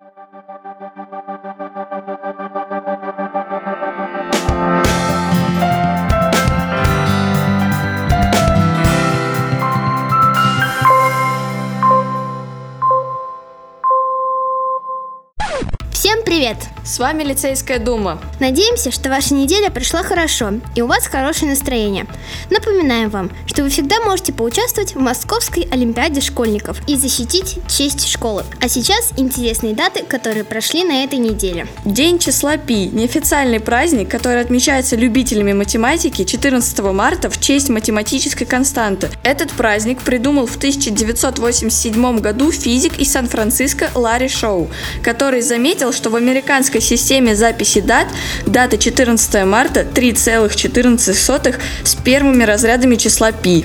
どうもどうもどうもどうも。Привет! С вами Лицейская дума. Надеемся, что ваша неделя прошла хорошо и у вас хорошее настроение. Напоминаем вам, что вы всегда можете поучаствовать в Московской Олимпиаде школьников и защитить честь школы. А сейчас интересные даты, которые прошли на этой неделе. День числа Пи – неофициальный праздник, который отмечается любителями математики 14 марта в честь математической константы. Этот праздник придумал в 1987 году физик из Сан-Франциско Ларри Шоу, который заметил, что в американской системе записи дат дата 14 марта 3,14 с первыми разрядами числа π.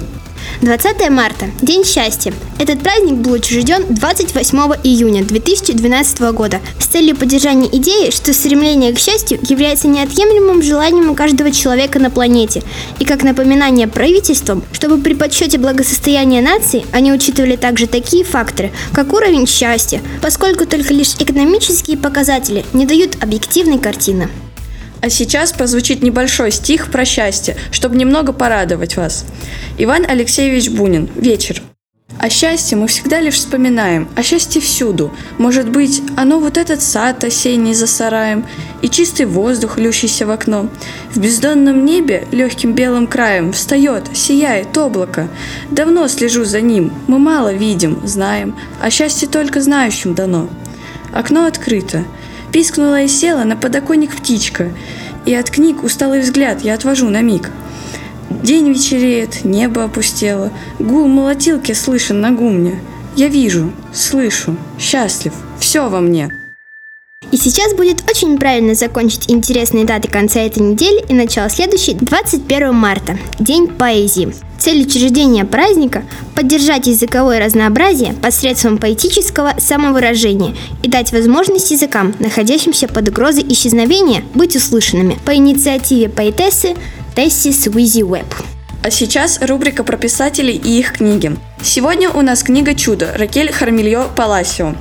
20 марта – День счастья. Этот праздник был учрежден 28 июня 2012 года с целью поддержания идеи, что стремление к счастью является неотъемлемым желанием каждого человека на планете, и как напоминание правительствам, чтобы при подсчете благосостояния нации они учитывали также такие факторы, как уровень счастья, поскольку только лишь экономические показатели не дают объективной картины. А сейчас прозвучит небольшой стих про счастье, чтобы немного порадовать вас. Иван Алексеевич Бунин. Вечер. О счастье мы всегда лишь вспоминаем, о счастье всюду. Может быть, оно вот этот сад осенний за сараем и чистый воздух, лющийся в окно. В бездонном небе легким белым краем встает, сияет облако. Давно слежу за ним, мы мало видим, знаем, а счастье только знающим дано. Окно открыто, Пискнула и села на подоконник птичка, и от книг усталый взгляд я отвожу на миг. День вечереет, небо опустело, гул молотилки слышен на гумне. Я вижу, слышу, счастлив, все во мне. И сейчас будет очень правильно закончить интересные даты конца этой недели и начало следующей 21 марта, День поэзии. Цель учреждения праздника – поддержать языковое разнообразие посредством поэтического самовыражения и дать возможность языкам, находящимся под угрозой исчезновения, быть услышанными по инициативе поэтессы Тесси Суизи Уэбб. А сейчас рубрика про писателей и их книги. Сегодня у нас книга «Чудо» Ракель Хармельо Паласио.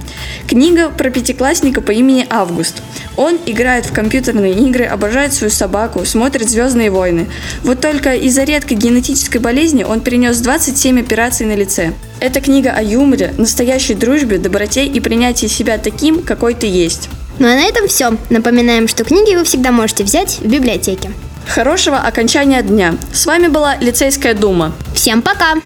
Книга про пятиклассника по имени Август. Он играет в компьютерные игры, обожает свою собаку, смотрит «Звездные войны». Вот только из-за редкой генетической болезни он перенес 27 операций на лице. Это книга о юморе, настоящей дружбе, доброте и принятии себя таким, какой ты есть. Ну а на этом все. Напоминаем, что книги вы всегда можете взять в библиотеке. Хорошего окончания дня. С вами была Лицейская дума. Всем пока!